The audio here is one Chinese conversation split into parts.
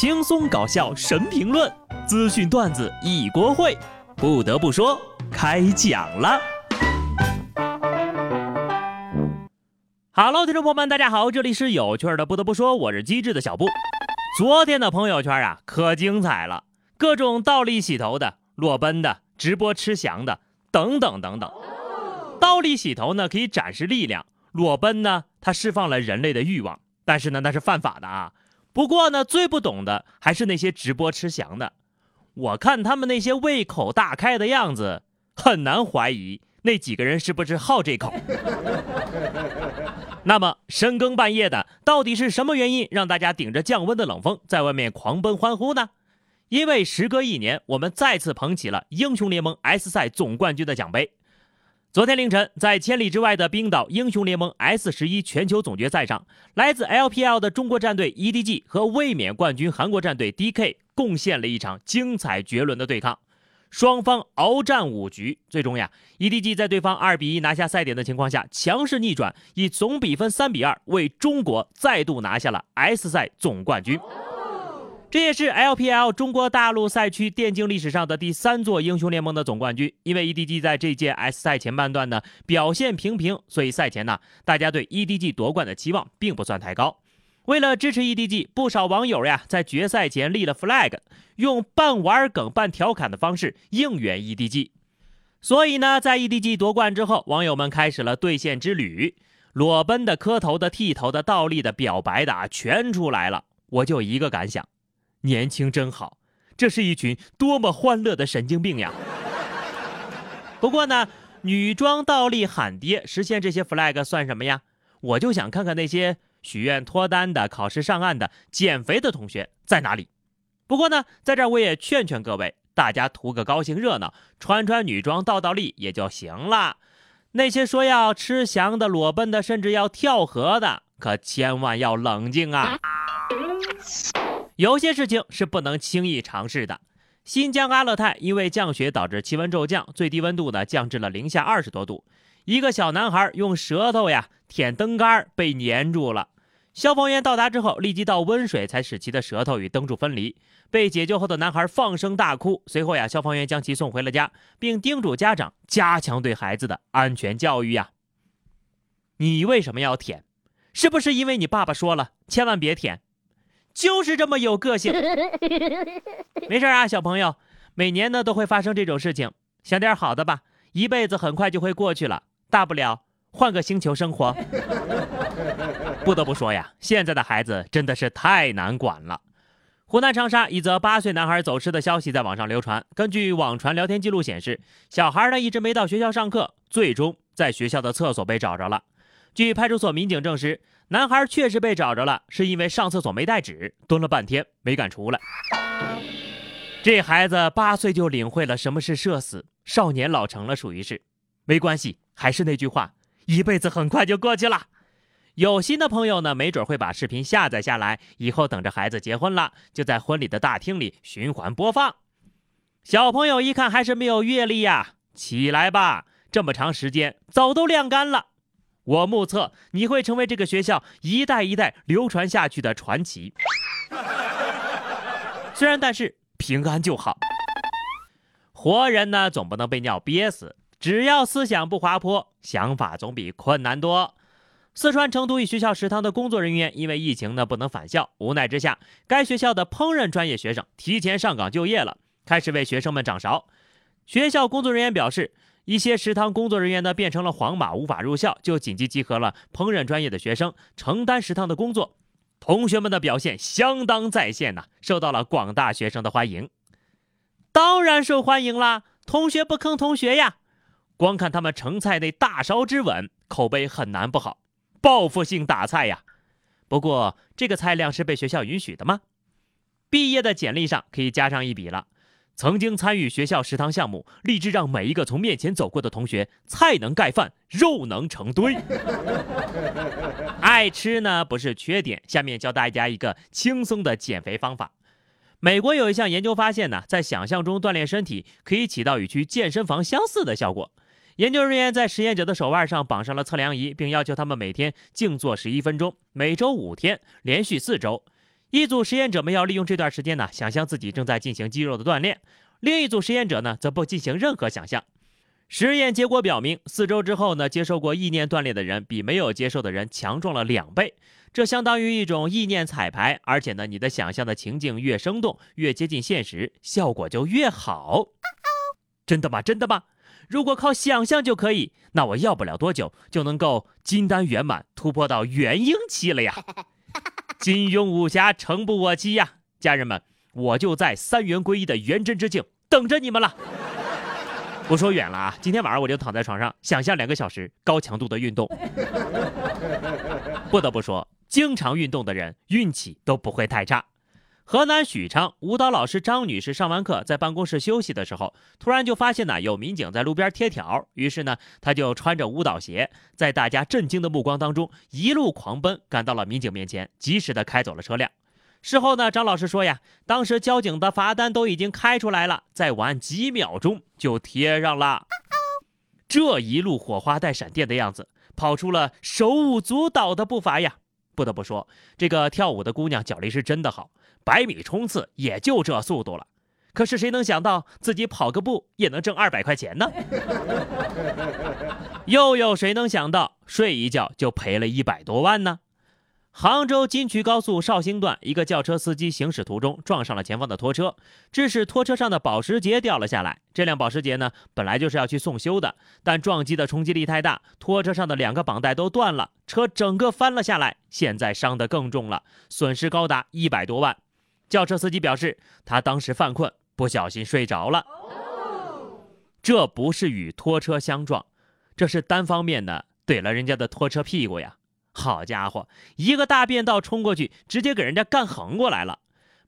轻松搞笑神评论，资讯段子一锅烩。不得不说，开讲了。Hello，听众朋友们，大家好，这里是有趣的。不得不说，我是机智的小布。昨天的朋友圈啊，可精彩了，各种倒立洗头的、裸奔的、直播吃翔的，等等等等。倒立洗头呢，可以展示力量；裸奔呢，它释放了人类的欲望，但是呢，那是犯法的啊。不过呢，最不懂的还是那些直播吃翔的。我看他们那些胃口大开的样子，很难怀疑那几个人是不是好这口。那么深更半夜的，到底是什么原因让大家顶着降温的冷风在外面狂奔欢呼呢？因为时隔一年，我们再次捧起了英雄联盟 S 赛总冠军的奖杯。昨天凌晨，在千里之外的冰岛英雄联盟 S 十一全球总决赛上，来自 LPL 的中国战队 EDG 和卫冕冠军韩国战队 DK 贡献了一场精彩绝伦的对抗，双方鏖战五局，最终呀，EDG 在对方二比一拿下赛点的情况下，强势逆转，以总比分三比二为中国再度拿下了 S 赛总冠军。这也是 LPL 中国大陆赛区电竞历史上的第三座英雄联盟的总冠军。因为 EDG 在这届 S 赛前半段呢表现平平，所以赛前呢大家对 EDG 夺冠的期望并不算太高。为了支持 EDG，不少网友呀在决赛前立了 flag，用半玩梗半调侃的方式应援 EDG。所以呢，在 EDG 夺冠之后，网友们开始了兑现之旅，裸奔的、磕头的、剃头的、倒立的、表白的啊，全出来了。我就一个感想。年轻真好，这是一群多么欢乐的神经病呀！不过呢，女装倒立喊爹，实现这些 flag 算什么呀？我就想看看那些许愿脱单的、考试上岸的、减肥的同学在哪里。不过呢，在这儿我也劝劝各位，大家图个高兴热闹，穿穿女装倒倒立也就行了。那些说要吃翔的、裸奔的，甚至要跳河的，可千万要冷静啊！有些事情是不能轻易尝试的。新疆阿勒泰因为降雪导致气温骤降，最低温度呢降至了零下二十多度。一个小男孩用舌头呀舔灯杆，被粘住了。消防员到达之后，立即倒温水，才使其的舌头与灯柱分离。被解救后的男孩放声大哭。随后呀，消防员将其送回了家，并叮嘱家长加强对孩子的安全教育呀。你为什么要舔？是不是因为你爸爸说了千万别舔？就是这么有个性，没事啊，小朋友，每年呢都会发生这种事情，想点好的吧，一辈子很快就会过去了，大不了换个星球生活。不得不说呀，现在的孩子真的是太难管了。湖南长沙一则八岁男孩走失的消息在网上流传，根据网传聊天记录显示，小孩呢一直没到学校上课，最终在学校的厕所被找着了。据派出所民警证实。男孩确实被找着了，是因为上厕所没带纸，蹲了半天没敢出来。这孩子八岁就领会了什么是社死，少年老成了，属于是。没关系，还是那句话，一辈子很快就过去了。有心的朋友呢，没准会把视频下载下来，以后等着孩子结婚了，就在婚礼的大厅里循环播放。小朋友一看还是没有阅历呀，起来吧，这么长时间早都晾干了。我目测你会成为这个学校一代一代流传下去的传奇。虽然，但是平安就好。活人呢，总不能被尿憋死。只要思想不滑坡，想法总比困难多。四川成都一学校食堂的工作人员因为疫情呢不能返校，无奈之下，该学校的烹饪专业学生提前上岗就业了，开始为学生们掌勺。学校工作人员表示。一些食堂工作人员呢变成了黄码，无法入校，就紧急集合了烹饪专业的学生承担食堂的工作。同学们的表现相当在线呐，受到了广大学生的欢迎。当然受欢迎啦，同学不坑同学呀。光看他们盛菜那大勺之稳，口碑很难不好。报复性打菜呀。不过这个菜量是被学校允许的吗？毕业的简历上可以加上一笔了。曾经参与学校食堂项目，立志让每一个从面前走过的同学，菜能盖饭，肉能成堆。爱吃呢不是缺点，下面教大家一个轻松的减肥方法。美国有一项研究发现呢，在想象中锻炼身体可以起到与去健身房相似的效果。研究人员在实验者的手腕上绑上了测量仪，并要求他们每天静坐十一分钟，每周五天，连续四周。一组实验者们要利用这段时间呢，想象自己正在进行肌肉的锻炼；另一组实验者呢，则不进行任何想象。实验结果表明，四周之后呢，接受过意念锻炼的人比没有接受的人强壮了两倍。这相当于一种意念彩排，而且呢，你的想象的情境越生动，越接近现实，效果就越好。真的吗？真的吗？如果靠想象就可以，那我要不了多久就能够金丹圆满，突破到元婴期了呀！金庸武侠诚不我欺呀，家人们，我就在三元归一的元真之境等着你们了。不说远了啊，今天晚上我就躺在床上想象两个小时高强度的运动。不得不说，经常运动的人运气都不会太差。河南许昌舞蹈老师张女士上完课，在办公室休息的时候，突然就发现呢有民警在路边贴条，于是呢她就穿着舞蹈鞋，在大家震惊的目光当中一路狂奔，赶到了民警面前，及时的开走了车辆。事后呢，张老师说呀，当时交警的罚单都已经开出来了，再晚几秒钟就贴上了。这一路火花带闪电的样子，跑出了手舞足蹈的步伐呀！不得不说，这个跳舞的姑娘脚力是真的好，百米冲刺也就这速度了。可是谁能想到自己跑个步也能挣二百块钱呢？又有谁能想到睡一觉就赔了一百多万呢？杭州金衢高速绍兴段，一个轿车司机行驶途中撞上了前方的拖车，致使拖车上的保时捷掉了下来。这辆保时捷呢，本来就是要去送修的，但撞击的冲击力太大，拖车上的两个绑带都断了，车整个翻了下来。现在伤得更重了，损失高达一百多万。轿车司机表示，他当时犯困，不小心睡着了。这不是与拖车相撞，这是单方面的怼了人家的拖车屁股呀。好家伙，一个大变道冲过去，直接给人家干横过来了。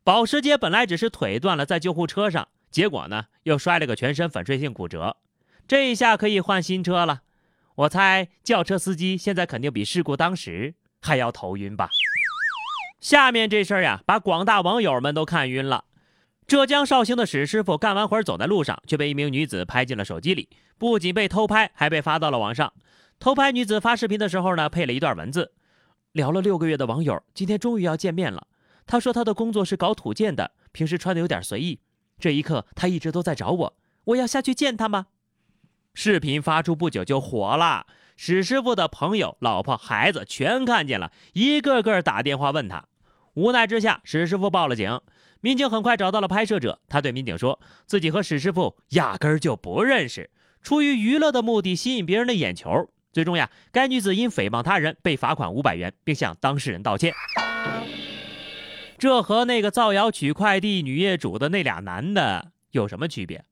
保时捷本来只是腿断了，在救护车上，结果呢又摔了个全身粉碎性骨折。这一下可以换新车了。我猜轿车司机现在肯定比事故当时还要头晕吧。下面这事儿呀，把广大网友们都看晕了。浙江绍兴的史师傅干完活走在路上，却被一名女子拍进了手机里，不仅被偷拍，还被发到了网上。偷拍女子发视频的时候呢，配了一段文字：聊了六个月的网友，今天终于要见面了。他说他的工作是搞土建的，平时穿的有点随意。这一刻，他一直都在找我，我要下去见他吗？视频发出不久就火了，史师傅的朋友、老婆、孩子全看见了，一个个打电话问他。无奈之下，史师傅报了警。民警很快找到了拍摄者，他对民警说自己和史师傅压根儿就不认识，出于娱乐的目的吸引别人的眼球。最终呀，该女子因诽谤他人被罚款五百元，并向当事人道歉。这和那个造谣取快递女业主的那俩男的有什么区别？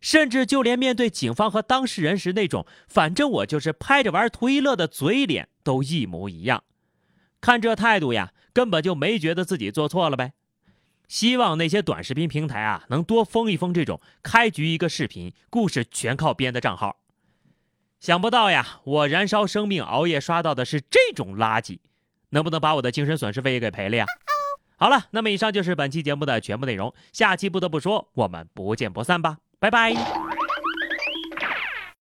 甚至就连面对警方和当事人时那种“反正我就是拍着玩图一乐”的嘴脸都一模一样。看这态度呀，根本就没觉得自己做错了呗。希望那些短视频平台啊，能多封一封这种开局一个视频，故事全靠编的账号。想不到呀，我燃烧生命熬夜刷到的是这种垃圾，能不能把我的精神损失费也给赔了呀？好了，那么以上就是本期节目的全部内容，下期不得不说，我们不见不散吧，拜拜。